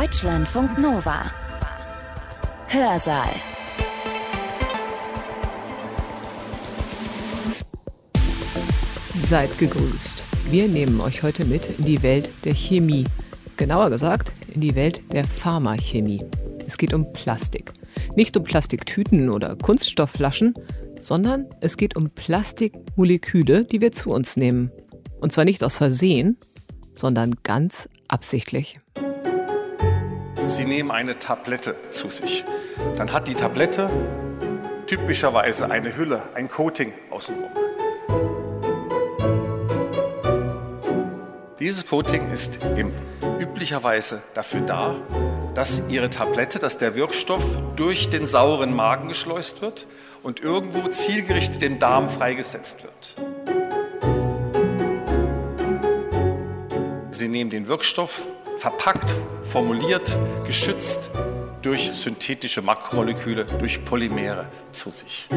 Deutschlandfunk Nova. Hörsaal. Seid gegrüßt. Wir nehmen euch heute mit in die Welt der Chemie. Genauer gesagt, in die Welt der Pharmachemie. Es geht um Plastik. Nicht um Plastiktüten oder Kunststoffflaschen, sondern es geht um Plastikmoleküle, die wir zu uns nehmen. Und zwar nicht aus Versehen, sondern ganz absichtlich. Sie nehmen eine Tablette zu sich. Dann hat die Tablette typischerweise eine Hülle, ein Coating außenrum. Dieses Coating ist üblicherweise dafür da, dass Ihre Tablette, dass der Wirkstoff durch den sauren Magen geschleust wird und irgendwo zielgerichtet den Darm freigesetzt wird. Sie nehmen den Wirkstoff verpackt, formuliert, geschützt durch synthetische Makromoleküle, durch Polymere zu sich.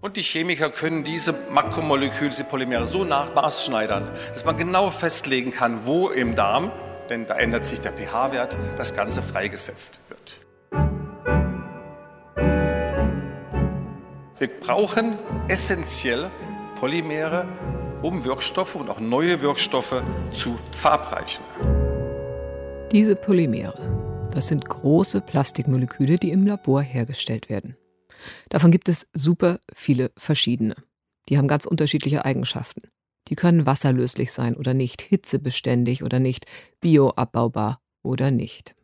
Und die Chemiker können diese Makromoleküle, diese Polymere so nachmaßschneidern, dass man genau festlegen kann, wo im Darm, denn da ändert sich der pH-Wert, das Ganze freigesetzt wird. Wir brauchen essentiell Polymere, um Wirkstoffe und auch neue Wirkstoffe zu verabreichen. Diese Polymere, das sind große Plastikmoleküle, die im Labor hergestellt werden. Davon gibt es super viele verschiedene. Die haben ganz unterschiedliche Eigenschaften. Die können wasserlöslich sein oder nicht, hitzebeständig oder nicht, bioabbaubar oder nicht.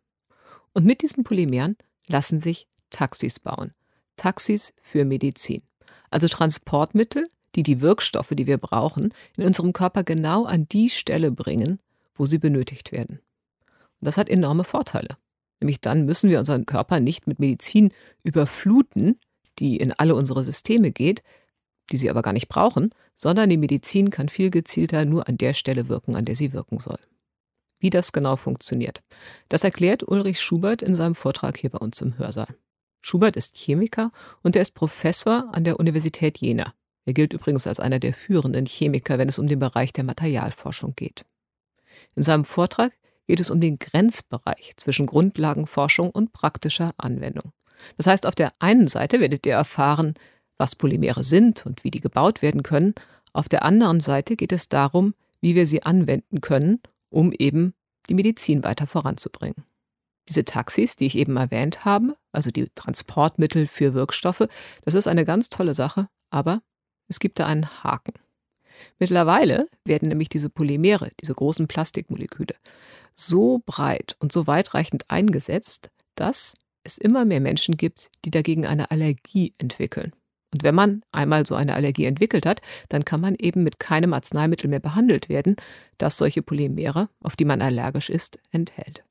Und mit diesen Polymeren lassen sich Taxis bauen. Taxis für Medizin. Also Transportmittel, die die Wirkstoffe, die wir brauchen, in unserem Körper genau an die Stelle bringen, wo sie benötigt werden. Und das hat enorme Vorteile. Nämlich dann müssen wir unseren Körper nicht mit Medizin überfluten, die in alle unsere Systeme geht, die sie aber gar nicht brauchen, sondern die Medizin kann viel gezielter nur an der Stelle wirken, an der sie wirken soll. Wie das genau funktioniert, das erklärt Ulrich Schubert in seinem Vortrag hier bei uns im Hörsaal. Schubert ist Chemiker und er ist Professor an der Universität Jena. Er gilt übrigens als einer der führenden Chemiker, wenn es um den Bereich der Materialforschung geht. In seinem Vortrag geht es um den Grenzbereich zwischen Grundlagenforschung und praktischer Anwendung. Das heißt, auf der einen Seite werdet ihr erfahren, was Polymere sind und wie die gebaut werden können. Auf der anderen Seite geht es darum, wie wir sie anwenden können, um eben die Medizin weiter voranzubringen. Diese Taxis, die ich eben erwähnt habe, also die Transportmittel für Wirkstoffe, das ist eine ganz tolle Sache, aber es gibt da einen Haken. Mittlerweile werden nämlich diese Polymere, diese großen Plastikmoleküle, so breit und so weitreichend eingesetzt, dass es immer mehr Menschen gibt, die dagegen eine Allergie entwickeln. Und wenn man einmal so eine Allergie entwickelt hat, dann kann man eben mit keinem Arzneimittel mehr behandelt werden, das solche Polymere, auf die man allergisch ist, enthält.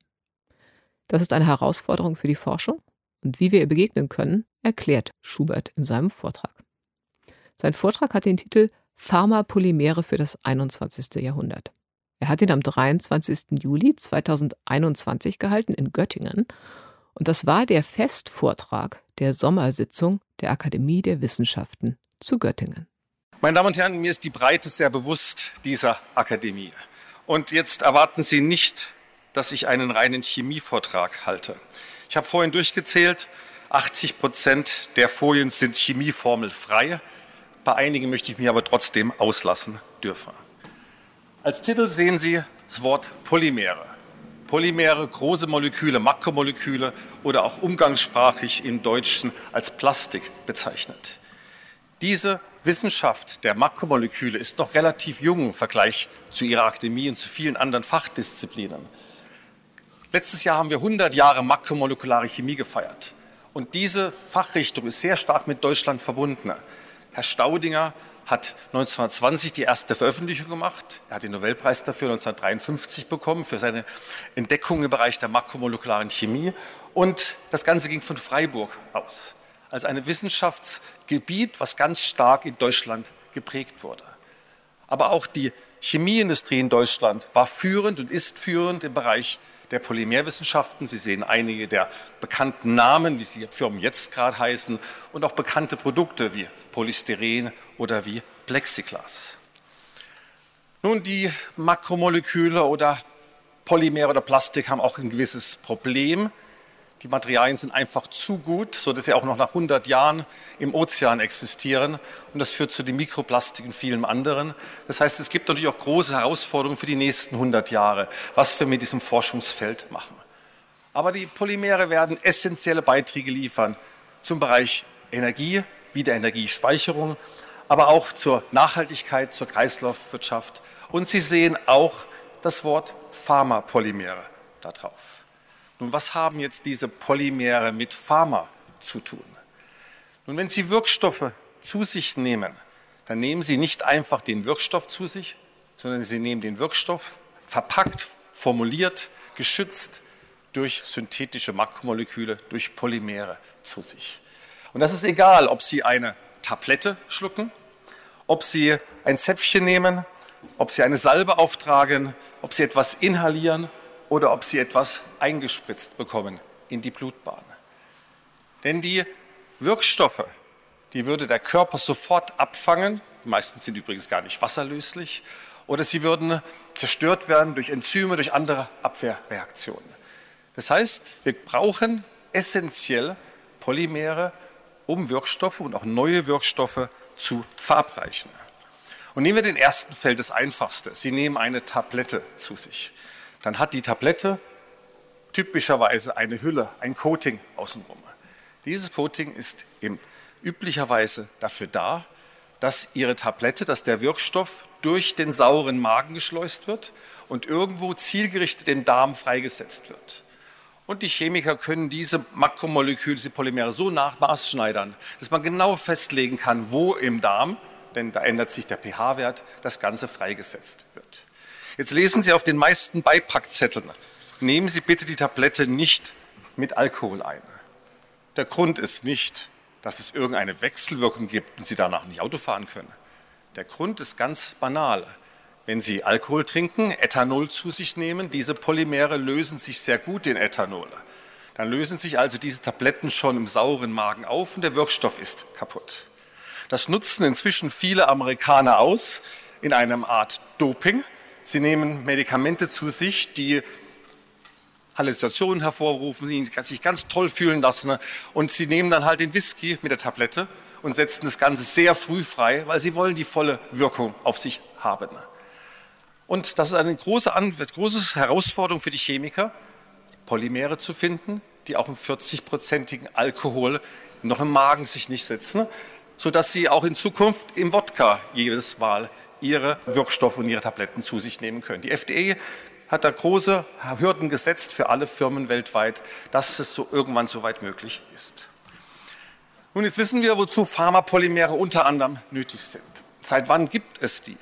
Das ist eine Herausforderung für die Forschung und wie wir ihr begegnen können, erklärt Schubert in seinem Vortrag. Sein Vortrag hat den Titel Pharmapolymere für das 21. Jahrhundert. Er hat ihn am 23. Juli 2021 gehalten in Göttingen und das war der Festvortrag der Sommersitzung der Akademie der Wissenschaften zu Göttingen. Meine Damen und Herren, mir ist die Breite sehr bewusst dieser Akademie. Und jetzt erwarten Sie nicht, dass ich einen reinen Chemievortrag halte. Ich habe vorhin durchgezählt, 80 Prozent der Folien sind chemieformelfrei. Bei einigen möchte ich mich aber trotzdem auslassen dürfen. Als Titel sehen Sie das Wort Polymere. Polymere, große Moleküle, Makromoleküle oder auch umgangssprachlich im Deutschen als Plastik bezeichnet. Diese Wissenschaft der Makromoleküle ist noch relativ jung im Vergleich zu ihrer Akademie und zu vielen anderen Fachdisziplinen. Letztes Jahr haben wir 100 Jahre makromolekulare Chemie gefeiert. Und diese Fachrichtung ist sehr stark mit Deutschland verbunden. Herr Staudinger hat 1920 die erste Veröffentlichung gemacht. Er hat den Nobelpreis dafür 1953 bekommen für seine Entdeckung im Bereich der makromolekularen Chemie. Und das Ganze ging von Freiburg aus, als ein Wissenschaftsgebiet, was ganz stark in Deutschland geprägt wurde. Aber auch die Chemieindustrie in Deutschland war führend und ist führend im Bereich der Polymerwissenschaften. Sie sehen einige der bekannten Namen, wie sie Firmen jetzt gerade heißen, und auch bekannte Produkte wie Polystyren oder wie Plexiglas. Nun, die Makromoleküle oder Polymere oder Plastik haben auch ein gewisses Problem. Die Materialien sind einfach zu gut, sodass sie auch noch nach 100 Jahren im Ozean existieren. Und das führt zu den Mikroplastiken und vielen anderen. Das heißt, es gibt natürlich auch große Herausforderungen für die nächsten 100 Jahre, was wir mit diesem Forschungsfeld machen. Aber die Polymere werden essentielle Beiträge liefern zum Bereich Energie, Wiederenergiespeicherung, aber auch zur Nachhaltigkeit, zur Kreislaufwirtschaft. Und Sie sehen auch das Wort Pharmapolymere da drauf. Nun, was haben jetzt diese Polymere mit Pharma zu tun? Nun, wenn Sie Wirkstoffe zu sich nehmen, dann nehmen Sie nicht einfach den Wirkstoff zu sich, sondern Sie nehmen den Wirkstoff verpackt, formuliert, geschützt durch synthetische Makromoleküle, durch Polymere zu sich. Und das ist egal, ob Sie eine Tablette schlucken, ob Sie ein Zäpfchen nehmen, ob Sie eine Salbe auftragen, ob Sie etwas inhalieren oder ob sie etwas eingespritzt bekommen in die Blutbahn. Denn die Wirkstoffe, die würde der Körper sofort abfangen, die meisten sind übrigens gar nicht wasserlöslich, oder sie würden zerstört werden durch Enzyme, durch andere Abwehrreaktionen. Das heißt, wir brauchen essentiell Polymere, um Wirkstoffe und auch neue Wirkstoffe zu verabreichen. Und nehmen wir den ersten Feld, das einfachste. Sie nehmen eine Tablette zu sich dann hat die Tablette typischerweise eine Hülle, ein Coating außenrum. Dieses Coating ist üblicherweise dafür da, dass Ihre Tablette, dass der Wirkstoff durch den sauren Magen geschleust wird und irgendwo zielgerichtet im Darm freigesetzt wird. Und die Chemiker können diese Makromoleküle, diese Polymere so nachmaßschneidern, dass man genau festlegen kann, wo im Darm, denn da ändert sich der pH-Wert, das Ganze freigesetzt wird. Jetzt lesen Sie auf den meisten Beipackzetteln, nehmen Sie bitte die Tablette nicht mit Alkohol ein. Der Grund ist nicht, dass es irgendeine Wechselwirkung gibt und Sie danach nicht Auto fahren können. Der Grund ist ganz banal. Wenn Sie Alkohol trinken, Ethanol zu sich nehmen, diese Polymere lösen sich sehr gut in Ethanol. Dann lösen sich also diese Tabletten schon im sauren Magen auf und der Wirkstoff ist kaputt. Das nutzen inzwischen viele Amerikaner aus in einem Art Doping. Sie nehmen Medikamente zu sich, die Halluzinationen hervorrufen, die sich ganz toll fühlen lassen. Und sie nehmen dann halt den Whisky mit der Tablette und setzen das Ganze sehr früh frei, weil sie wollen die volle Wirkung auf sich haben. Und das ist eine große, große Herausforderung für die Chemiker, Polymere zu finden, die auch im 40-prozentigen Alkohol noch im Magen sich nicht setzen, sodass sie auch in Zukunft im Wodka jedes Mal ihre Wirkstoffe und ihre Tabletten zu sich nehmen können. Die FDA hat da große Hürden gesetzt für alle Firmen weltweit, dass es so irgendwann so weit möglich ist. Nun, jetzt wissen wir, wozu Pharmapolymere unter anderem nötig sind. Seit wann gibt es die?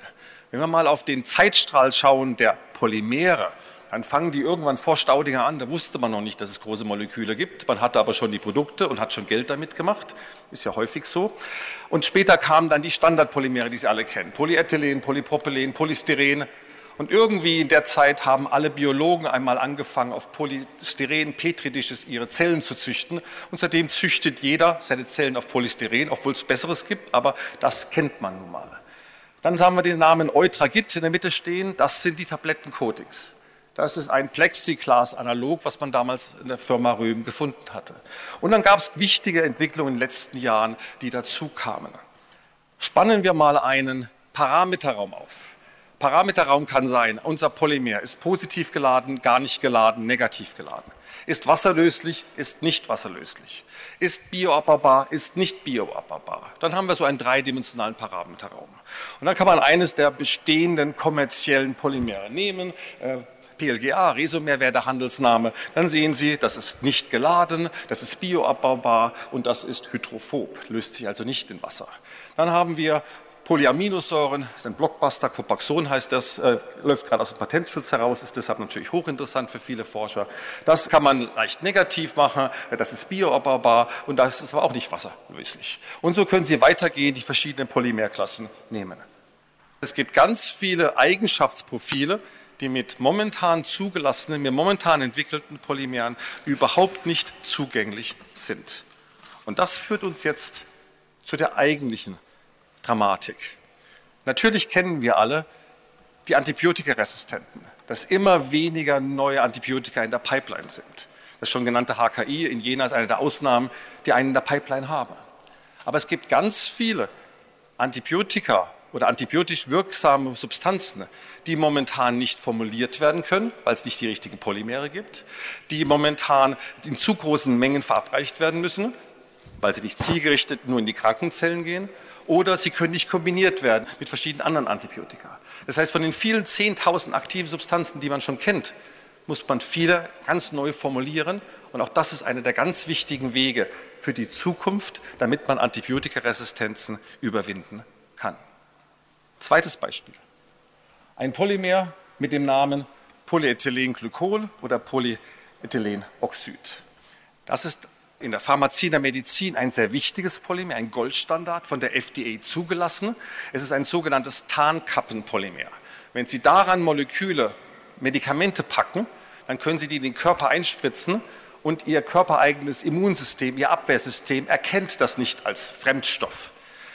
Wenn wir mal auf den Zeitstrahl schauen der Polymere, dann fangen die irgendwann vor Staudinger an. Da wusste man noch nicht, dass es große Moleküle gibt. Man hatte aber schon die Produkte und hat schon Geld damit gemacht. Ist ja häufig so. Und später kamen dann die Standardpolymere, die Sie alle kennen. Polyethylen, Polypropylen, Polystyren. Und irgendwie in der Zeit haben alle Biologen einmal angefangen, auf Polystyren, Petridisches ihre Zellen zu züchten. Und seitdem züchtet jeder seine Zellen auf Polystyren, obwohl es Besseres gibt, aber das kennt man nun mal. Dann haben wir den Namen Eutragit in der Mitte stehen. Das sind die Tablettencoatings. Das ist ein Plexiglas-Analog, was man damals in der Firma Röhm gefunden hatte. Und dann gab es wichtige Entwicklungen in den letzten Jahren, die dazu kamen. Spannen wir mal einen Parameterraum auf. Parameterraum kann sein, unser Polymer ist positiv geladen, gar nicht geladen, negativ geladen. Ist wasserlöslich, ist nicht wasserlöslich. Ist bioabbaubar, ist nicht bioabbaubar. Dann haben wir so einen dreidimensionalen Parameterraum. Und dann kann man eines der bestehenden kommerziellen Polymere nehmen, äh, PLGA, Resomer wäre der Handelsname, dann sehen Sie, das ist nicht geladen, das ist bioabbaubar und das ist hydrophob, löst sich also nicht in Wasser. Dann haben wir Polyaminosäuren, das ist ein Blockbuster, Copaxon heißt das, äh, läuft gerade aus dem Patentschutz heraus, ist deshalb natürlich hochinteressant für viele Forscher. Das kann man leicht negativ machen, das ist bioabbaubar und das ist aber auch nicht wasserlöslich. Und so können Sie weitergehen, die verschiedenen Polymerklassen nehmen. Es gibt ganz viele Eigenschaftsprofile, die mit momentan zugelassenen, mit momentan entwickelten Polymeren überhaupt nicht zugänglich sind. Und das führt uns jetzt zu der eigentlichen Dramatik. Natürlich kennen wir alle die Antibiotikaresistenten, dass immer weniger neue Antibiotika in der Pipeline sind. Das schon genannte HKI in Jena ist eine der Ausnahmen, die einen in der Pipeline haben. Aber es gibt ganz viele Antibiotika oder antibiotisch wirksame Substanzen, die momentan nicht formuliert werden können, weil es nicht die richtigen Polymere gibt, die momentan in zu großen Mengen verabreicht werden müssen, weil sie nicht zielgerichtet nur in die Krankenzellen gehen, oder sie können nicht kombiniert werden mit verschiedenen anderen Antibiotika. Das heißt, von den vielen 10.000 aktiven Substanzen, die man schon kennt, muss man viele ganz neu formulieren. Und auch das ist einer der ganz wichtigen Wege für die Zukunft, damit man Antibiotikaresistenzen überwinden kann. Zweites Beispiel. Ein Polymer mit dem Namen Polyethylenglykol oder Polyethylenoxid. Das ist in der Pharmazie, in der Medizin ein sehr wichtiges Polymer, ein Goldstandard von der FDA zugelassen. Es ist ein sogenanntes Tarnkappenpolymer. Wenn Sie daran Moleküle Medikamente packen, dann können Sie die in den Körper einspritzen und Ihr körpereigenes Immunsystem, Ihr Abwehrsystem erkennt das nicht als Fremdstoff.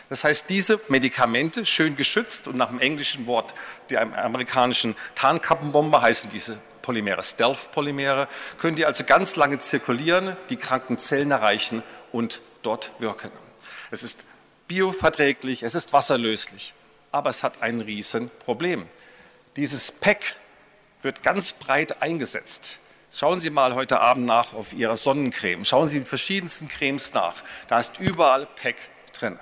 Das heißt, diese Medikamente, schön geschützt und nach dem englischen Wort der amerikanischen Tarnkappenbombe heißen diese Polymere Stealth-Polymere, können die also ganz lange zirkulieren, die kranken Zellen erreichen und dort wirken. Es ist bioverträglich, es ist wasserlöslich, aber es hat ein Riesenproblem. Dieses PEC wird ganz breit eingesetzt. Schauen Sie mal heute Abend nach auf Ihrer Sonnencreme. Schauen Sie in verschiedensten Cremes nach. Da ist überall PEC drin.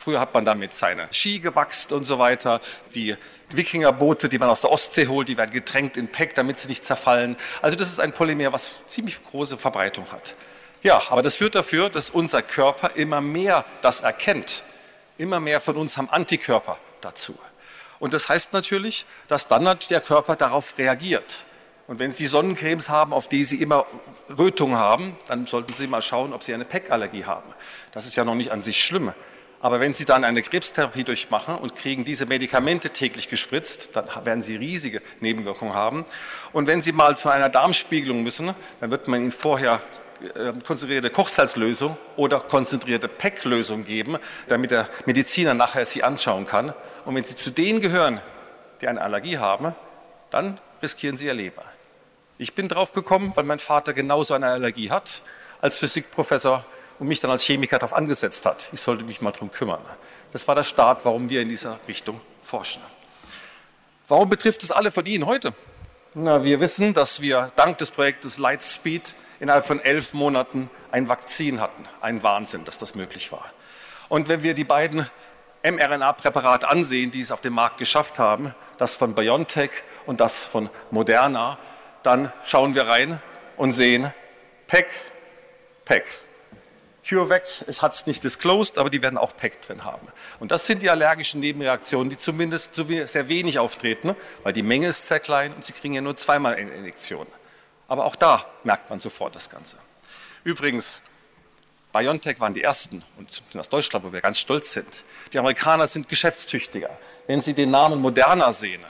Früher hat man damit seine Ski gewachst und so weiter. Die Wikingerboote, die man aus der Ostsee holt, die werden getränkt in PEC, damit sie nicht zerfallen. Also das ist ein Polymer, was ziemlich große Verbreitung hat. Ja, aber das führt dafür, dass unser Körper immer mehr das erkennt. Immer mehr von uns haben Antikörper dazu. Und das heißt natürlich, dass dann der Körper darauf reagiert. Und wenn Sie Sonnencremes haben, auf die Sie immer Rötungen haben, dann sollten Sie mal schauen, ob Sie eine PEC-Allergie haben. Das ist ja noch nicht an sich schlimm. Aber wenn Sie dann eine Krebstherapie durchmachen und kriegen diese Medikamente täglich gespritzt, dann werden Sie riesige Nebenwirkungen haben. Und wenn Sie mal zu einer Darmspiegelung müssen, dann wird man Ihnen vorher äh, konzentrierte Kochsalzlösung oder konzentrierte PEC-Lösung geben, damit der Mediziner nachher sie anschauen kann. Und wenn Sie zu denen gehören, die eine Allergie haben, dann riskieren Sie Ihr Leben. Ich bin drauf gekommen, weil mein Vater genauso eine Allergie hat, als Physikprofessor und mich dann als Chemiker darauf angesetzt hat. Ich sollte mich mal darum kümmern. Das war der Start, warum wir in dieser Richtung forschen. Warum betrifft es alle von Ihnen heute? Na, wir wissen, dass wir dank des Projektes Lightspeed innerhalb von elf Monaten ein Vakzin hatten. Ein Wahnsinn, dass das möglich war. Und wenn wir die beiden mRNA-Präparate ansehen, die es auf dem Markt geschafft haben, das von BioNTech und das von Moderna, dann schauen wir rein und sehen PEC, PEC. CureVac hat es nicht disclosed, aber die werden auch PEC drin haben. Und das sind die allergischen Nebenreaktionen, die zumindest sehr wenig auftreten, weil die Menge ist sehr klein und sie kriegen ja nur zweimal eine Injektion. Aber auch da merkt man sofort das Ganze. Übrigens, BioNTech waren die ersten und aus Deutschland, wo wir ganz stolz sind. Die Amerikaner sind geschäftstüchtiger. Wenn Sie den Namen Moderna sehen,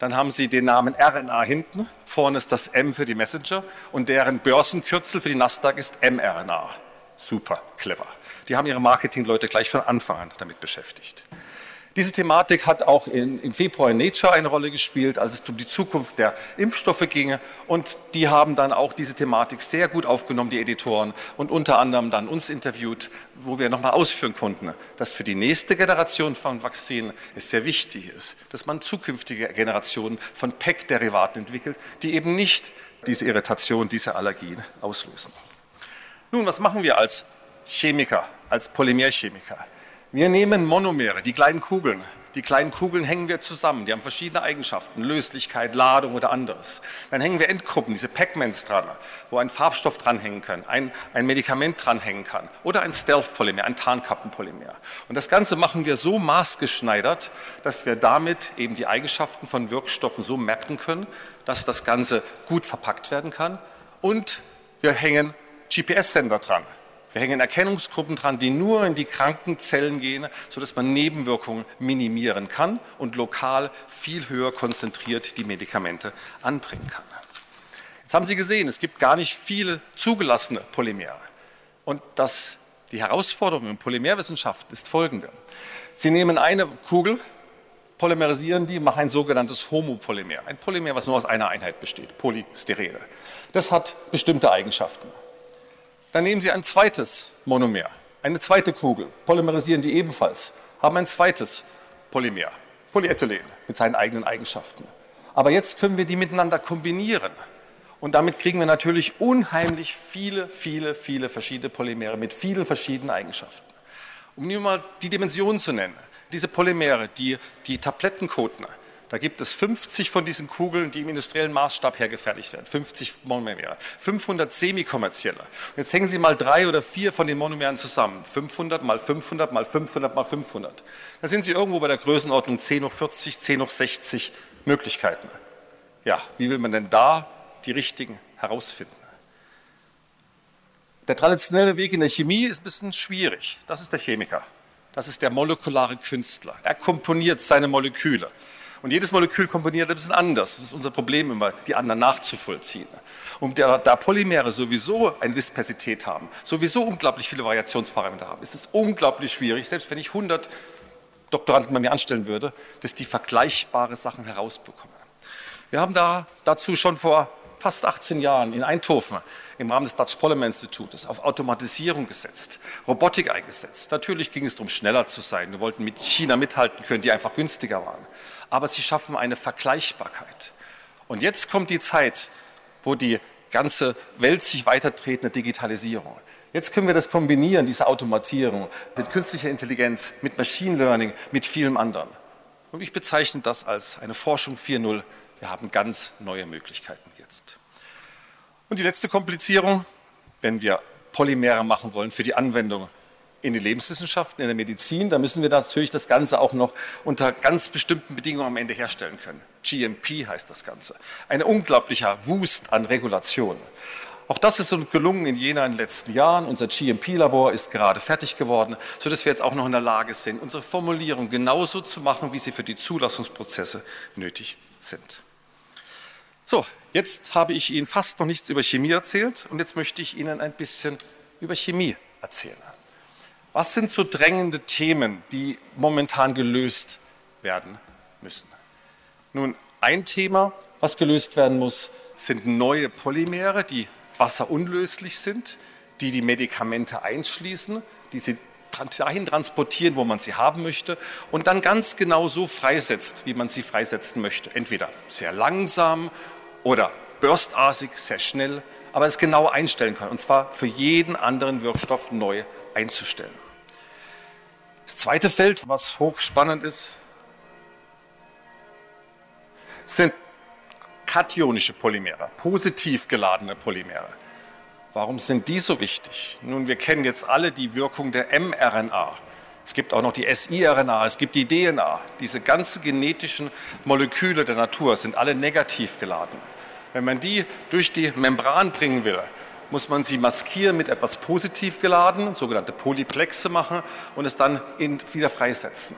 dann haben Sie den Namen RNA hinten, vorne ist das M für die Messenger und deren Börsenkürzel für die Nasdaq ist mRNA super clever. Die haben ihre Marketingleute gleich von Anfang an damit beschäftigt. Diese Thematik hat auch in, im Februar in Nature eine Rolle gespielt, als es um die Zukunft der Impfstoffe ging. Und die haben dann auch diese Thematik sehr gut aufgenommen, die Editoren, und unter anderem dann uns interviewt, wo wir nochmal ausführen konnten, dass für die nächste Generation von Vakzinen es sehr wichtig ist, dass man zukünftige Generationen von PEC-Derivaten entwickelt, die eben nicht diese Irritation, diese Allergien auslösen. Nun, was machen wir als Chemiker, als Polymerchemiker? Wir nehmen Monomere, die kleinen Kugeln. Die kleinen Kugeln hängen wir zusammen. Die haben verschiedene Eigenschaften, Löslichkeit, Ladung oder anderes. Dann hängen wir Endgruppen, diese Pacmans dran, wo ein Farbstoff dranhängen kann, ein, ein Medikament dranhängen kann oder ein Stealth-Polymer, ein Tarnkappenpolymer. Und das Ganze machen wir so maßgeschneidert, dass wir damit eben die Eigenschaften von Wirkstoffen so mappen können, dass das Ganze gut verpackt werden kann. Und wir hängen GPS-Sender dran. Wir hängen Erkennungsgruppen dran, die nur in die kranken Zellen gehen, sodass man Nebenwirkungen minimieren kann und lokal viel höher konzentriert die Medikamente anbringen kann. Jetzt haben Sie gesehen, es gibt gar nicht viele zugelassene Polymere. Und das, die Herausforderung in Polymerwissenschaft ist folgende. Sie nehmen eine Kugel, polymerisieren die, machen ein sogenanntes Homopolymer. Ein Polymer, was nur aus einer Einheit besteht, Polystyrene. Das hat bestimmte Eigenschaften. Dann nehmen Sie ein zweites Monomer, eine zweite Kugel, polymerisieren die ebenfalls, haben ein zweites Polymer, Polyethylen mit seinen eigenen Eigenschaften. Aber jetzt können wir die miteinander kombinieren. Und damit kriegen wir natürlich unheimlich viele, viele, viele verschiedene Polymere mit vielen verschiedenen Eigenschaften. Um nur mal die Dimensionen zu nennen. Diese Polymere, die, die Tablettenkoten, da gibt es 50 von diesen Kugeln, die im industriellen Maßstab hergefertigt werden. 50 Monomere. 500 semikommerzielle. Jetzt hängen Sie mal drei oder vier von den Monomeren zusammen. 500 mal 500 mal 500 mal 500. Da sind Sie irgendwo bei der Größenordnung 10 hoch 40, 10 hoch 60 Möglichkeiten. Ja, wie will man denn da die richtigen herausfinden? Der traditionelle Weg in der Chemie ist ein bisschen schwierig. Das ist der Chemiker. Das ist der molekulare Künstler. Er komponiert seine Moleküle. Und jedes Molekül komponiert ein bisschen anders. Das ist unser Problem immer, die anderen nachzuvollziehen. Und da, Polymere sowieso eine Dispersität haben, sowieso unglaublich viele Variationsparameter haben, ist es unglaublich schwierig, selbst wenn ich 100 Doktoranden bei mir anstellen würde, dass die vergleichbare Sachen herausbekommen. Wir haben da dazu schon vor fast 18 Jahren in Eindhoven im Rahmen des Dutch Polymer Institutes auf Automatisierung gesetzt, Robotik eingesetzt. Natürlich ging es darum, schneller zu sein. Wir wollten mit China mithalten können, die einfach günstiger waren. Aber sie schaffen eine Vergleichbarkeit. Und jetzt kommt die Zeit, wo die ganze Welt sich weitertretende Digitalisierung. Jetzt können wir das kombinieren, diese Automatisierung mit künstlicher Intelligenz, mit Machine Learning, mit vielem anderen. Und ich bezeichne das als eine Forschung 4.0. Wir haben ganz neue Möglichkeiten jetzt. Und die letzte Komplizierung, wenn wir Polymere machen wollen für die Anwendung in den Lebenswissenschaften, in der Medizin, da müssen wir natürlich das Ganze auch noch unter ganz bestimmten Bedingungen am Ende herstellen können. GMP heißt das Ganze. Ein unglaublicher Wust an Regulationen. Auch das ist uns gelungen in Jena in den letzten Jahren. Unser GMP-Labor ist gerade fertig geworden, sodass wir jetzt auch noch in der Lage sind, unsere Formulierung genauso zu machen, wie sie für die Zulassungsprozesse nötig sind. So, jetzt habe ich Ihnen fast noch nichts über Chemie erzählt und jetzt möchte ich Ihnen ein bisschen über Chemie erzählen. Was sind so drängende Themen, die momentan gelöst werden müssen? Nun, ein Thema, was gelöst werden muss, sind neue Polymere, die wasserunlöslich sind, die die Medikamente einschließen, die sie dahin transportieren, wo man sie haben möchte und dann ganz genau so freisetzt, wie man sie freisetzen möchte. Entweder sehr langsam oder burstartig, sehr schnell, aber es genau einstellen kann, und zwar für jeden anderen Wirkstoff neu einzustellen. Das zweite Feld, was hochspannend ist, sind kationische Polymere, positiv geladene Polymere. Warum sind die so wichtig? Nun, wir kennen jetzt alle die Wirkung der mRNA. Es gibt auch noch die siRNA, es gibt die DNA. Diese ganzen genetischen Moleküle der Natur sind alle negativ geladen. Wenn man die durch die Membran bringen will, muss man sie maskieren mit etwas positiv geladen, sogenannte Polyplexe machen und es dann wieder freisetzen.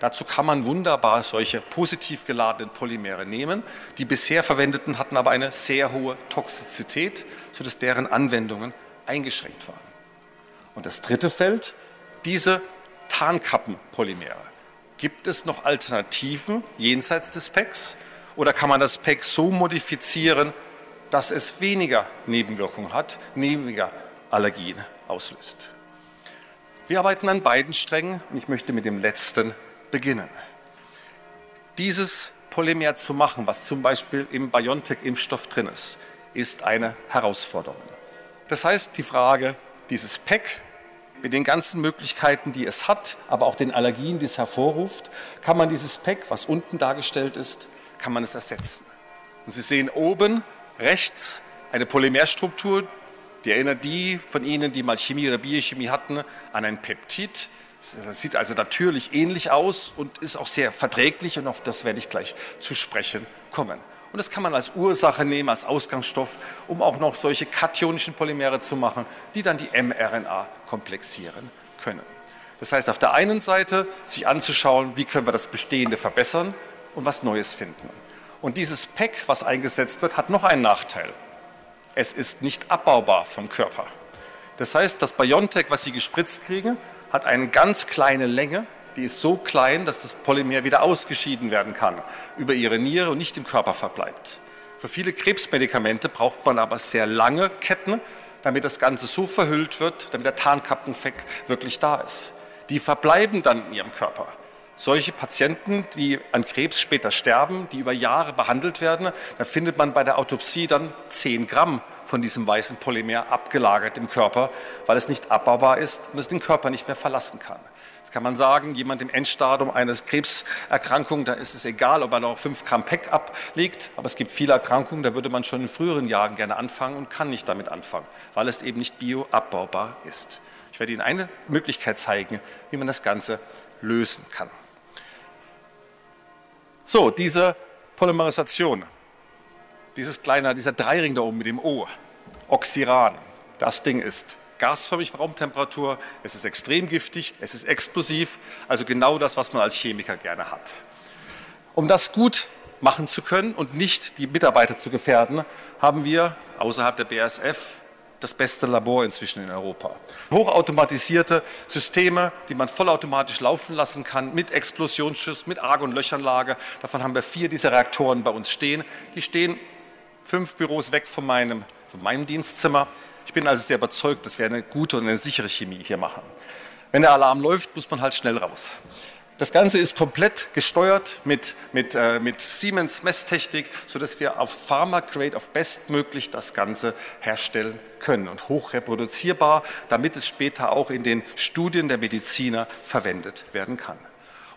Dazu kann man wunderbar solche positiv geladenen Polymere nehmen. Die bisher verwendeten hatten aber eine sehr hohe Toxizität, sodass deren Anwendungen eingeschränkt waren. Und das dritte Feld, diese Tarnkappenpolymere. Gibt es noch Alternativen jenseits des PECs? Oder kann man das PEC so modifizieren, dass es weniger Nebenwirkungen hat, weniger Allergien auslöst? Wir arbeiten an beiden Strängen und ich möchte mit dem letzten beginnen. Dieses Polymer zu machen, was zum Beispiel im BioNTech-Impfstoff drin ist, ist eine Herausforderung. Das heißt, die Frage, dieses PEC mit den ganzen Möglichkeiten, die es hat, aber auch den Allergien, die es hervorruft, kann man dieses PEC, was unten dargestellt ist, kann man es ersetzen. Und Sie sehen oben rechts eine Polymerstruktur, die erinnert die von Ihnen, die mal Chemie oder Biochemie hatten, an ein Peptid. Das sieht also natürlich ähnlich aus und ist auch sehr verträglich und auf das werde ich gleich zu sprechen kommen. Und das kann man als Ursache nehmen, als Ausgangsstoff, um auch noch solche kationischen Polymere zu machen, die dann die mRNA komplexieren können. Das heißt, auf der einen Seite sich anzuschauen, wie können wir das Bestehende verbessern und was Neues finden. Und dieses PEC, was eingesetzt wird, hat noch einen Nachteil. Es ist nicht abbaubar vom Körper. Das heißt, das BioNTech, was Sie gespritzt kriegen, hat eine ganz kleine Länge die ist so klein, dass das Polymer wieder ausgeschieden werden kann über ihre Niere und nicht im Körper verbleibt. Für viele Krebsmedikamente braucht man aber sehr lange Ketten, damit das Ganze so verhüllt wird, damit der Tarnkappeneffekt wirklich da ist. Die verbleiben dann in ihrem Körper. Solche Patienten, die an Krebs später sterben, die über Jahre behandelt werden, da findet man bei der Autopsie dann 10 Gramm von diesem weißen Polymer abgelagert im Körper, weil es nicht abbaubar ist und es den Körper nicht mehr verlassen kann. Jetzt kann man sagen, jemand im Endstadium eines Krebserkrankung, da ist es egal, ob er noch 5 Gramm PEC ablegt, aber es gibt viele Erkrankungen, da würde man schon in früheren Jahren gerne anfangen und kann nicht damit anfangen, weil es eben nicht bioabbaubar ist. Ich werde Ihnen eine Möglichkeit zeigen, wie man das Ganze lösen kann. So, diese Polymerisation, dieses kleine, dieser Dreiring da oben mit dem O, Oxiran, das Ding ist gasförmig Raumtemperatur, es ist extrem giftig, es ist explosiv, also genau das, was man als Chemiker gerne hat. Um das gut machen zu können und nicht die Mitarbeiter zu gefährden, haben wir außerhalb der BASF das beste Labor inzwischen in Europa. Hochautomatisierte Systeme, die man vollautomatisch laufen lassen kann, mit Explosionsschuss, mit Argon-Löchanlage. Davon haben wir vier dieser Reaktoren bei uns stehen. Die stehen fünf Büros weg von meinem, von meinem Dienstzimmer. Ich bin also sehr überzeugt, dass wir eine gute und eine sichere Chemie hier machen. Wenn der Alarm läuft, muss man halt schnell raus. Das Ganze ist komplett gesteuert mit, mit, äh, mit Siemens Messtechnik, sodass wir auf Pharma-Grade, auf bestmöglich das Ganze herstellen können und hochreproduzierbar, damit es später auch in den Studien der Mediziner verwendet werden kann.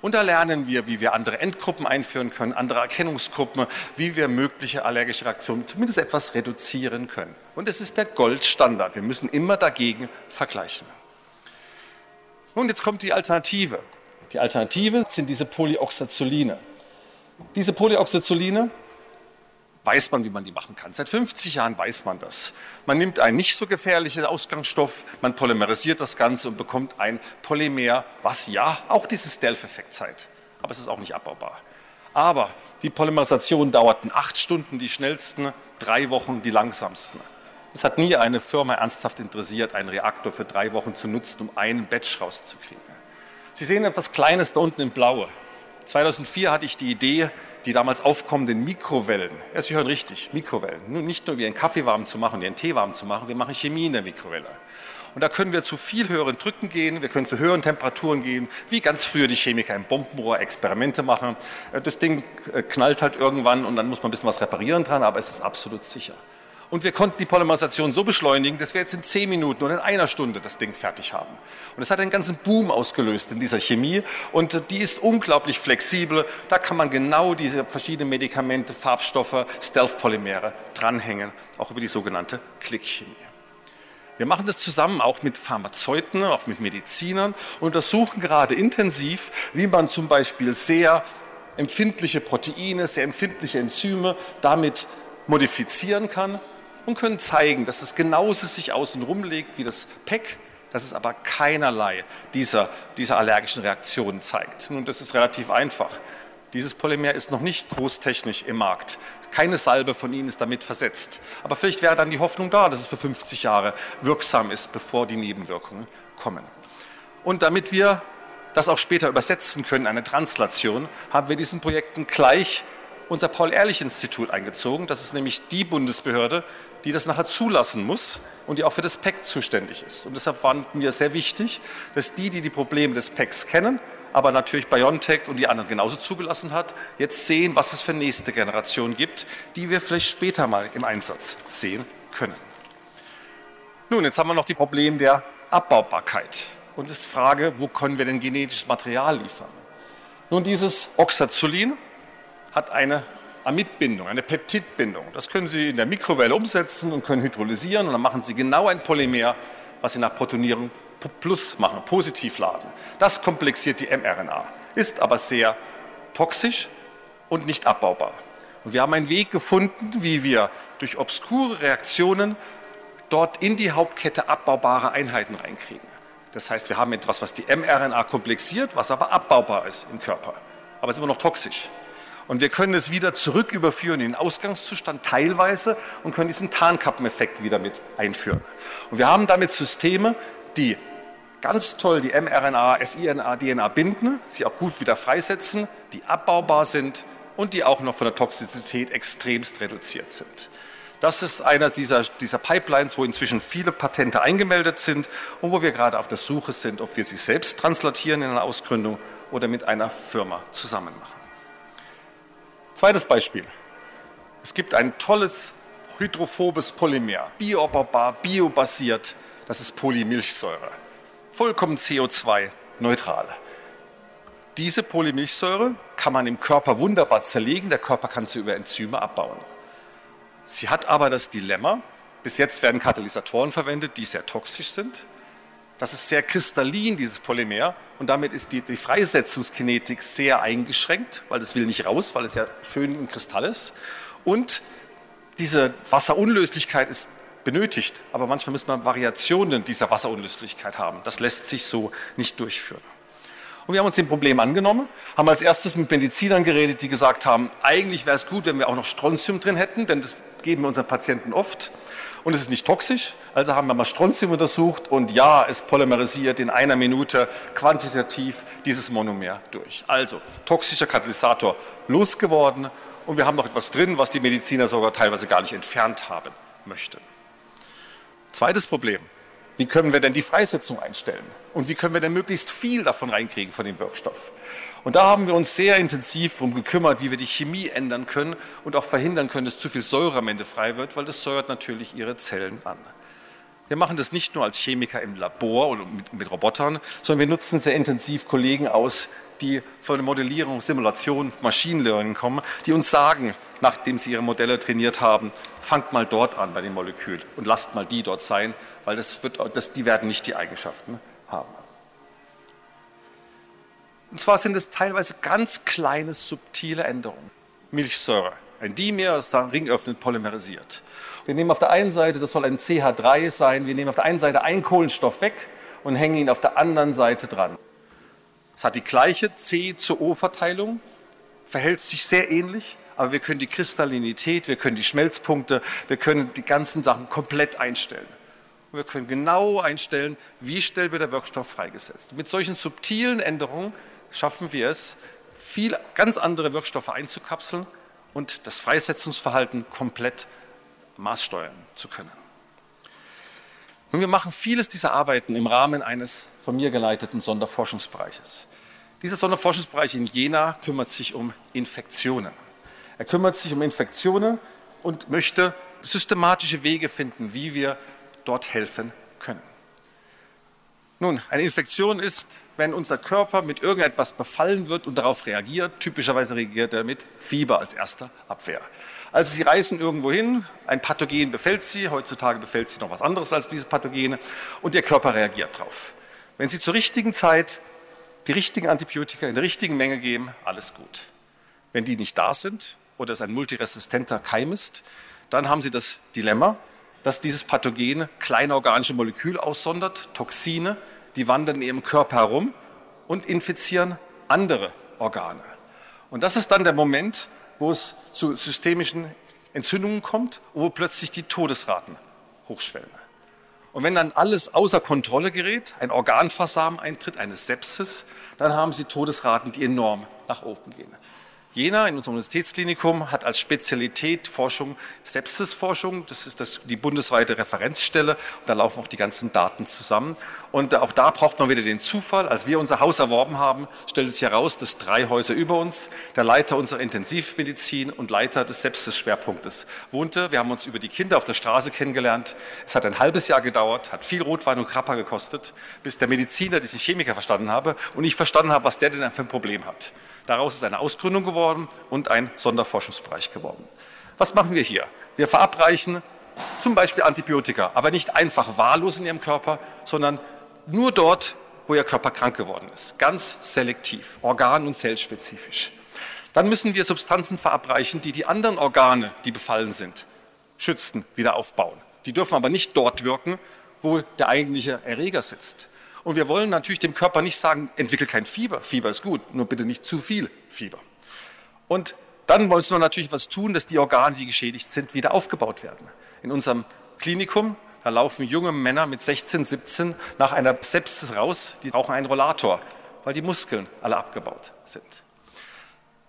Und da lernen wir, wie wir andere Endgruppen einführen können, andere Erkennungsgruppen, wie wir mögliche allergische Reaktionen zumindest etwas reduzieren können. Und es ist der Goldstandard. Wir müssen immer dagegen vergleichen. Und jetzt kommt die Alternative. Die Alternative sind diese Polyoxazoline. Diese Polyoxazoline weiß man, wie man die machen kann. Seit 50 Jahren weiß man das. Man nimmt einen nicht so gefährlichen Ausgangsstoff, man polymerisiert das Ganze und bekommt ein Polymer, was ja auch diesen Stealth-Effekt zeigt. Aber es ist auch nicht abbaubar. Aber die Polymerisation dauerten acht Stunden die schnellsten, drei Wochen die langsamsten. Es hat nie eine Firma ernsthaft interessiert, einen Reaktor für drei Wochen zu nutzen, um einen Batch rauszukriegen. Sie sehen etwas Kleines da unten im Blaue. 2004 hatte ich die Idee, die damals aufkommenden Mikrowellen, ja, Sie hören richtig, Mikrowellen, nicht nur wie einen Kaffee warm zu machen, wie einen Tee warm zu machen, wir machen Chemie in der Mikrowelle. Und da können wir zu viel höheren Drücken gehen, wir können zu höheren Temperaturen gehen, wie ganz früher die Chemiker im Bombenrohr Experimente machen. Äh, das Ding äh, knallt halt irgendwann und dann muss man ein bisschen was reparieren dran, aber es ist absolut sicher. Und wir konnten die Polymerisation so beschleunigen, dass wir jetzt in zehn Minuten oder in einer Stunde das Ding fertig haben. Und es hat einen ganzen Boom ausgelöst in dieser Chemie und die ist unglaublich flexibel. Da kann man genau diese verschiedenen Medikamente, Farbstoffe, Stealth-Polymere dranhängen, auch über die sogenannte Klickchemie. Wir machen das zusammen auch mit Pharmazeuten, auch mit Medizinern und untersuchen gerade intensiv, wie man zum Beispiel sehr empfindliche Proteine, sehr empfindliche Enzyme damit modifizieren kann und können zeigen, dass es genauso sich außen rumlegt wie das PEC, dass es aber keinerlei dieser, dieser allergischen Reaktionen zeigt. Nun, das ist relativ einfach. Dieses Polymer ist noch nicht großtechnisch im Markt. Keine Salbe von Ihnen ist damit versetzt. Aber vielleicht wäre dann die Hoffnung da, dass es für 50 Jahre wirksam ist, bevor die Nebenwirkungen kommen. Und damit wir das auch später übersetzen können, eine Translation, haben wir diesen Projekten gleich unser Paul-Ehrlich-Institut eingezogen. Das ist nämlich die Bundesbehörde, die das nachher zulassen muss und die auch für das PEC zuständig ist. Und deshalb fanden wir sehr wichtig, dass die, die die Probleme des PECs kennen, aber natürlich BioNTech und die anderen genauso zugelassen hat, jetzt sehen, was es für nächste Generation gibt, die wir vielleicht später mal im Einsatz sehen können. Nun, jetzt haben wir noch die Probleme der Abbaubarkeit. Und ist die Frage, wo können wir denn genetisches Material liefern? Nun, dieses Oxazolin hat eine Amidbindung, eine Peptidbindung. Das können Sie in der Mikrowelle umsetzen und können hydrolysieren und dann machen Sie genau ein Polymer, was Sie nach Protonierung plus machen, positiv laden. Das komplexiert die mRNA, ist aber sehr toxisch und nicht abbaubar. Und wir haben einen Weg gefunden, wie wir durch obskure Reaktionen dort in die Hauptkette abbaubare Einheiten reinkriegen. Das heißt, wir haben etwas, was die mRNA komplexiert, was aber abbaubar ist im Körper. Aber ist immer noch toxisch. Und wir können es wieder zurück überführen in den Ausgangszustand teilweise und können diesen Tarnkappeneffekt wieder mit einführen. Und wir haben damit Systeme, die ganz toll die mRNA, siRNA, DNA binden, sie auch gut wieder freisetzen, die abbaubar sind und die auch noch von der Toxizität extremst reduziert sind. Das ist einer dieser, dieser Pipelines, wo inzwischen viele Patente eingemeldet sind und wo wir gerade auf der Suche sind, ob wir sie selbst translatieren in einer Ausgründung oder mit einer Firma zusammen machen. Zweites Beispiel. Es gibt ein tolles hydrophobes Polymer, bioabbaubar, biobasiert, das ist Polymilchsäure. Vollkommen CO2-neutral. Diese Polymilchsäure kann man im Körper wunderbar zerlegen, der Körper kann sie über Enzyme abbauen. Sie hat aber das Dilemma, bis jetzt werden Katalysatoren verwendet, die sehr toxisch sind. Das ist sehr kristallin, dieses Polymer, und damit ist die, die Freisetzungskinetik sehr eingeschränkt, weil das will nicht raus, weil es ja schön im Kristall ist. Und diese Wasserunlöslichkeit ist benötigt, aber manchmal müssen wir Variationen dieser Wasserunlöslichkeit haben. Das lässt sich so nicht durchführen. Und wir haben uns dem Problem angenommen, haben als erstes mit Medizinern geredet, die gesagt haben, eigentlich wäre es gut, wenn wir auch noch Strontium drin hätten, denn das geben wir unseren Patienten oft. Und es ist nicht toxisch, also haben wir mal Strontium untersucht und ja, es polymerisiert in einer Minute quantitativ dieses Monomer durch. Also toxischer Katalysator losgeworden und wir haben noch etwas drin, was die Mediziner sogar teilweise gar nicht entfernt haben möchten. Zweites Problem. Wie können wir denn die Freisetzung einstellen? Und wie können wir denn möglichst viel davon reinkriegen von dem Wirkstoff? Und da haben wir uns sehr intensiv darum gekümmert, wie wir die Chemie ändern können und auch verhindern können, dass zu viel Säure am Ende frei wird, weil das säuert natürlich ihre Zellen an. Wir machen das nicht nur als Chemiker im Labor oder mit, mit Robotern, sondern wir nutzen sehr intensiv Kollegen aus, die von der Modellierung, Simulation, Machine Learning kommen, die uns sagen, nachdem sie ihre Modelle trainiert haben, fangt mal dort an bei dem Molekül und lasst mal die dort sein, weil das wird, das, die werden nicht die Eigenschaften haben. Und zwar sind es teilweise ganz kleine, subtile Änderungen. Milchsäure, ein Dimer, das den Ring öffnet, polymerisiert. Wir nehmen auf der einen Seite, das soll ein CH3 sein, wir nehmen auf der einen Seite einen Kohlenstoff weg und hängen ihn auf der anderen Seite dran. Es hat die gleiche C zu O-Verteilung, verhält sich sehr ähnlich, aber wir können die Kristallinität, wir können die Schmelzpunkte, wir können die ganzen Sachen komplett einstellen. Und wir können genau einstellen, wie schnell wird der Wirkstoff freigesetzt. Mit solchen subtilen Änderungen schaffen wir es, viel ganz andere Wirkstoffe einzukapseln und das Freisetzungsverhalten komplett maßsteuern zu können. Und wir machen vieles dieser Arbeiten im Rahmen eines von mir geleiteten Sonderforschungsbereiches. Dieser Sonderforschungsbereich in Jena kümmert sich um Infektionen. Er kümmert sich um Infektionen und möchte systematische Wege finden, wie wir dort helfen können. Nun, eine Infektion ist, wenn unser Körper mit irgendetwas befallen wird und darauf reagiert. Typischerweise reagiert er mit Fieber als erster Abwehr. Also Sie reisen irgendwo hin, ein Pathogen befällt Sie, heutzutage befällt Sie noch was anderes als diese Pathogene und Ihr Körper reagiert darauf. Wenn Sie zur richtigen Zeit die richtigen Antibiotika in der richtigen Menge geben, alles gut. Wenn die nicht da sind oder es ein multiresistenter Keim ist, dann haben Sie das Dilemma, dass dieses Pathogen kleine organische Moleküle aussondert, Toxine, die wandern in Ihrem Körper herum und infizieren andere Organe. Und das ist dann der Moment, wo es zu systemischen Entzündungen kommt wo plötzlich die Todesraten hochschwellen. Und wenn dann alles außer Kontrolle gerät, ein Organversagen eintritt, eine Sepsis, dann haben Sie Todesraten, die enorm nach oben gehen. Jena in unserem Universitätsklinikum hat als Spezialität Forschung Sepsisforschung. Das ist das, die bundesweite Referenzstelle. da laufen auch die ganzen Daten zusammen. Und auch da braucht man wieder den Zufall. Als wir unser Haus erworben haben, stellte sich heraus, dass drei Häuser über uns der Leiter unserer Intensivmedizin und Leiter des Sepsis-Schwerpunktes wohnte. Wir haben uns über die Kinder auf der Straße kennengelernt. Es hat ein halbes Jahr gedauert, hat viel Rotwein und Krapper gekostet, bis der Mediziner diesen Chemiker verstanden habe und ich verstanden habe, was der denn für ein Problem hat. Daraus ist eine Ausgründung geworden und ein Sonderforschungsbereich geworden. Was machen wir hier? Wir verabreichen zum Beispiel Antibiotika, aber nicht einfach wahllos in Ihrem Körper, sondern nur dort, wo Ihr Körper krank geworden ist. Ganz selektiv, organ- und zellspezifisch. Dann müssen wir Substanzen verabreichen, die die anderen Organe, die befallen sind, schützen, wieder aufbauen. Die dürfen aber nicht dort wirken, wo der eigentliche Erreger sitzt. Und wir wollen natürlich dem Körper nicht sagen, entwickel kein Fieber. Fieber ist gut, nur bitte nicht zu viel Fieber. Und dann wollen wir natürlich was tun, dass die Organe, die geschädigt sind, wieder aufgebaut werden. In unserem Klinikum Da laufen junge Männer mit 16, 17 nach einer Sepsis raus, die brauchen einen Rollator, weil die Muskeln alle abgebaut sind.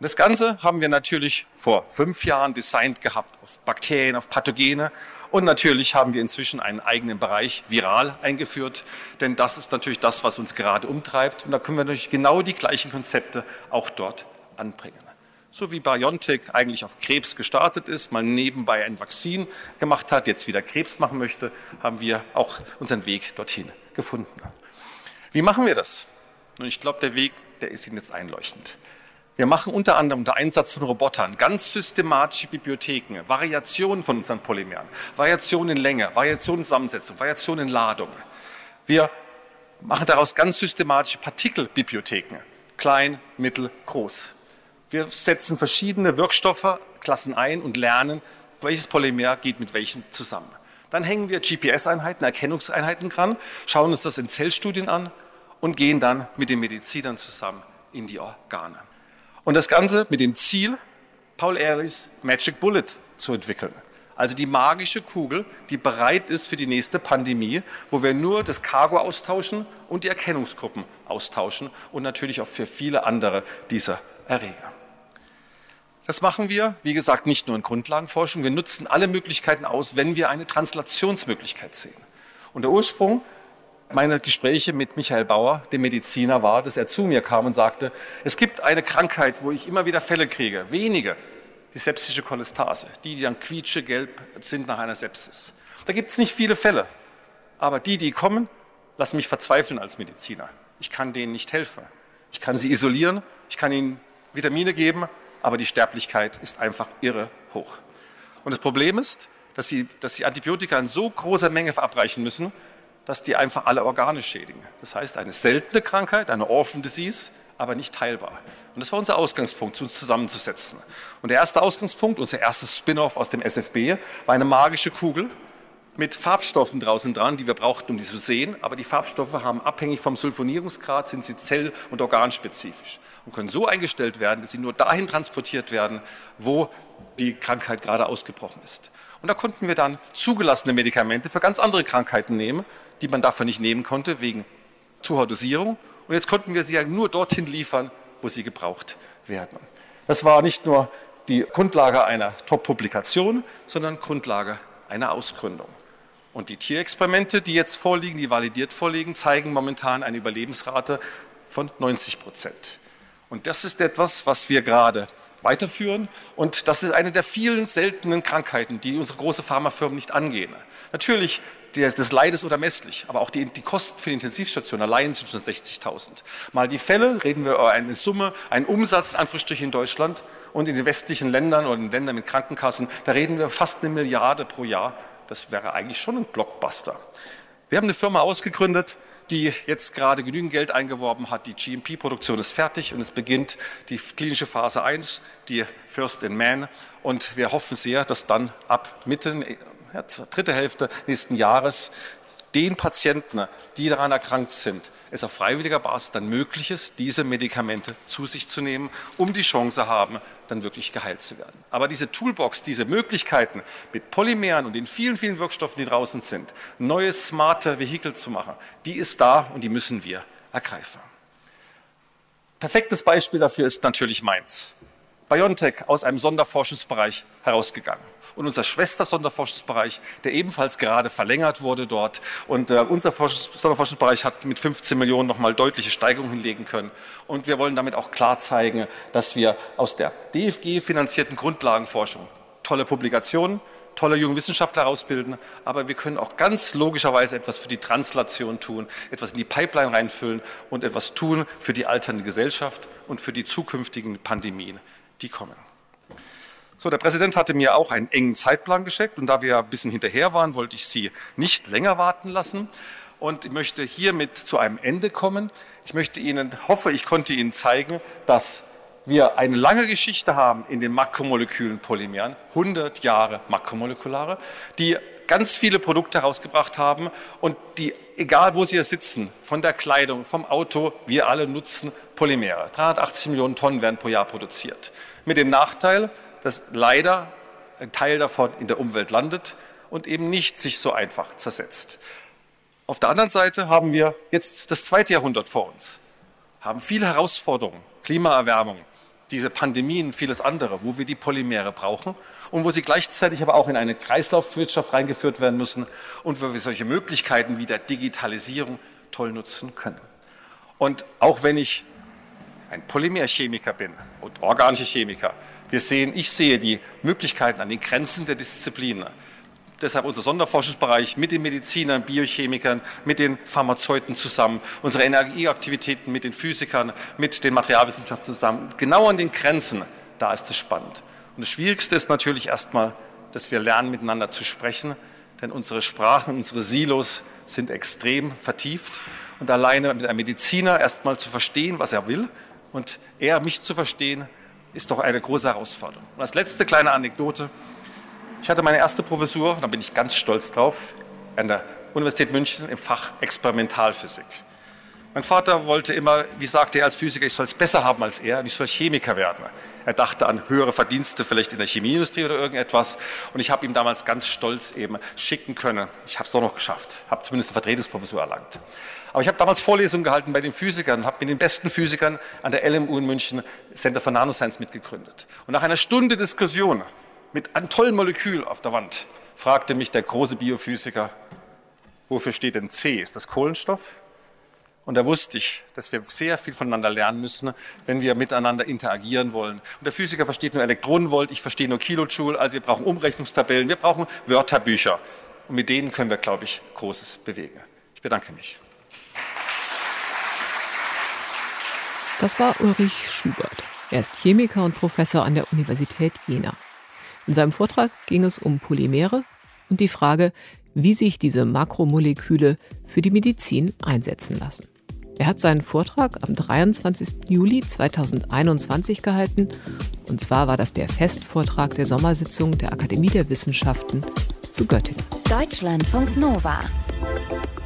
Das Ganze haben wir natürlich vor fünf Jahren designt gehabt auf Bakterien, auf Pathogene. Und natürlich haben wir inzwischen einen eigenen Bereich viral eingeführt, denn das ist natürlich das, was uns gerade umtreibt. Und da können wir natürlich genau die gleichen Konzepte auch dort anbringen so wie BioNTech eigentlich auf Krebs gestartet ist, mal nebenbei ein Vakzin gemacht hat, jetzt wieder Krebs machen möchte, haben wir auch unseren Weg dorthin gefunden. Wie machen wir das? Und ich glaube, der Weg, der ist Ihnen jetzt einleuchtend. Wir machen unter anderem unter Einsatz von Robotern ganz systematische Bibliotheken, Variationen von unseren Polymeren, Variationen in Länge, Variationen in Zusammensetzung, Variationen in Ladung. Wir machen daraus ganz systematische Partikelbibliotheken, klein, mittel, groß. Wir setzen verschiedene Wirkstoffe, Klassen ein und lernen, welches Polymer geht mit welchem zusammen. Dann hängen wir GPS-Einheiten, Erkennungseinheiten dran, schauen uns das in Zellstudien an und gehen dann mit den Medizinern zusammen in die Organe. Und das Ganze mit dem Ziel, Paul Ehrlichs Magic Bullet zu entwickeln. Also die magische Kugel, die bereit ist für die nächste Pandemie, wo wir nur das Cargo austauschen und die Erkennungsgruppen austauschen und natürlich auch für viele andere dieser Erreger. Das machen wir, wie gesagt, nicht nur in Grundlagenforschung. Wir nutzen alle Möglichkeiten aus, wenn wir eine Translationsmöglichkeit sehen. Und der Ursprung meiner Gespräche mit Michael Bauer, dem Mediziner, war, dass er zu mir kam und sagte, es gibt eine Krankheit, wo ich immer wieder Fälle kriege, wenige, die sepsische Cholestase, die, die dann quietschegelb sind nach einer Sepsis. Da gibt es nicht viele Fälle, aber die, die kommen, lassen mich verzweifeln als Mediziner. Ich kann denen nicht helfen. Ich kann sie isolieren, ich kann ihnen Vitamine geben, aber die Sterblichkeit ist einfach irre hoch. Und das Problem ist, dass sie, dass sie Antibiotika in so großer Menge verabreichen müssen, dass die einfach alle Organe schädigen. Das heißt, eine seltene Krankheit, eine Orphan Disease, aber nicht heilbar. Und das war unser Ausgangspunkt, uns zusammenzusetzen. Und der erste Ausgangspunkt, unser erstes Spin-off aus dem SFB, war eine magische Kugel, mit Farbstoffen draußen dran, die wir brauchten, um die zu sehen. Aber die Farbstoffe haben abhängig vom Sulfonierungsgrad, sind sie zell- und organspezifisch und können so eingestellt werden, dass sie nur dahin transportiert werden, wo die Krankheit gerade ausgebrochen ist. Und da konnten wir dann zugelassene Medikamente für ganz andere Krankheiten nehmen, die man dafür nicht nehmen konnte, wegen zu hoher Dosierung. Und jetzt konnten wir sie ja nur dorthin liefern, wo sie gebraucht werden. Das war nicht nur die Grundlage einer Top-Publikation, sondern Grundlage einer Ausgründung. Und die Tierexperimente, die jetzt vorliegen, die validiert vorliegen, zeigen momentan eine Überlebensrate von 90 Prozent. Und das ist etwas, was wir gerade weiterführen. Und das ist eine der vielen seltenen Krankheiten, die unsere großen Pharmafirmen nicht angehen. Natürlich, das Leid ist unermesslich, aber auch die, die Kosten für die Intensivstation allein sind schon 60.000. Mal die Fälle, reden wir über eine Summe, einen Umsatz in Anführungsstrichen in Deutschland und in den westlichen Ländern oder in Ländern mit Krankenkassen, da reden wir fast eine Milliarde pro Jahr das wäre eigentlich schon ein Blockbuster. Wir haben eine Firma ausgegründet, die jetzt gerade genügend Geld eingeworben hat. Die GMP-Produktion ist fertig und es beginnt die klinische Phase 1, die First in Man. Und wir hoffen sehr, dass dann ab Mitte, ja, dritte Hälfte nächsten Jahres den Patienten, die daran erkrankt sind, es auf freiwilliger Basis dann möglich ist, diese Medikamente zu sich zu nehmen, um die Chance haben, dann wirklich geheilt zu werden. Aber diese Toolbox, diese Möglichkeiten mit Polymeren und den vielen, vielen Wirkstoffen, die draußen sind, neue smarte Vehikel zu machen, die ist da und die müssen wir ergreifen. Perfektes Beispiel dafür ist natürlich Mainz. BioNTech aus einem Sonderforschungsbereich herausgegangen und unser Schwester-Sonderforschungsbereich, der ebenfalls gerade verlängert wurde dort. Und äh, unser Sonderforschungsbereich hat mit 15 Millionen nochmal deutliche Steigerungen hinlegen können. Und wir wollen damit auch klar zeigen, dass wir aus der DFG finanzierten Grundlagenforschung tolle Publikationen, tolle junge Wissenschaftler ausbilden, aber wir können auch ganz logischerweise etwas für die Translation tun, etwas in die Pipeline reinfüllen und etwas tun für die alternde Gesellschaft und für die zukünftigen Pandemien, die kommen. So, der Präsident hatte mir auch einen engen Zeitplan geschickt und da wir ein bisschen hinterher waren, wollte ich Sie nicht länger warten lassen und ich möchte hiermit zu einem Ende kommen. Ich möchte Ihnen, hoffe, ich konnte Ihnen zeigen, dass wir eine lange Geschichte haben in den makromolekülen Polymeren, 100 Jahre makromolekulare, die ganz viele Produkte herausgebracht haben und die, egal wo sie sitzen, von der Kleidung, vom Auto, wir alle nutzen Polymere. 380 Millionen Tonnen werden pro Jahr produziert. Mit dem Nachteil, dass leider ein Teil davon in der Umwelt landet und eben nicht sich so einfach zersetzt. Auf der anderen Seite haben wir jetzt das zweite Jahrhundert vor uns, haben viele Herausforderungen, Klimaerwärmung, diese Pandemien, vieles andere, wo wir die Polymere brauchen und wo sie gleichzeitig aber auch in eine Kreislaufwirtschaft reingeführt werden müssen und wo wir solche Möglichkeiten wie der Digitalisierung toll nutzen können. Und auch wenn ich ein Polymerchemiker bin und organischer Chemiker, wir sehen, ich sehe die Möglichkeiten an den Grenzen der Disziplinen deshalb unser Sonderforschungsbereich mit den Medizinern, Biochemikern, mit den Pharmazeuten zusammen, unsere Energieaktivitäten mit den Physikern, mit den Materialwissenschaften zusammen. Genau an den Grenzen, da ist es spannend. Und das Schwierigste ist natürlich erstmal, dass wir lernen, miteinander zu sprechen, denn unsere Sprachen, unsere Silos sind extrem vertieft. Und alleine mit einem Mediziner erstmal zu verstehen, was er will, und er mich zu verstehen, ist doch eine große Herausforderung. Und als letzte kleine Anekdote, ich hatte meine erste Professur, da bin ich ganz stolz drauf, an der Universität München im Fach Experimentalphysik. Mein Vater wollte immer, wie sagte er als Physiker, ich soll es besser haben als er und ich soll Chemiker werden. Er dachte an höhere Verdienste vielleicht in der Chemieindustrie oder irgendetwas und ich habe ihm damals ganz stolz eben schicken können. Ich habe es doch noch geschafft, habe zumindest eine Vertretungsprofessur erlangt. Aber ich habe damals Vorlesungen gehalten bei den Physikern und habe mit den besten Physikern an der LMU in München Center for Nanoscience mitgegründet. Und nach einer Stunde Diskussion mit einem tollen Molekül auf der Wand, fragte mich der große Biophysiker, wofür steht denn C? Ist das Kohlenstoff? Und da wusste ich, dass wir sehr viel voneinander lernen müssen, wenn wir miteinander interagieren wollen. Und der Physiker versteht nur Elektronenvolt, ich verstehe nur Kilojoule, also wir brauchen Umrechnungstabellen, wir brauchen Wörterbücher. Und mit denen können wir, glaube ich, Großes bewegen. Ich bedanke mich. Das war Ulrich Schubert. Er ist Chemiker und Professor an der Universität Jena. In seinem Vortrag ging es um Polymere und die Frage, wie sich diese Makromoleküle für die Medizin einsetzen lassen. Er hat seinen Vortrag am 23. Juli 2021 gehalten und zwar war das der Festvortrag der Sommersitzung der Akademie der Wissenschaften zu Göttingen. Deutschlandfunk Nova.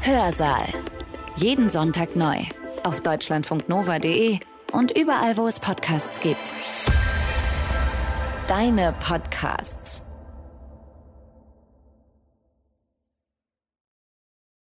Hörsaal. Jeden Sonntag neu auf deutschlandfunknova.de und überall, wo es Podcasts gibt deine Podcasts.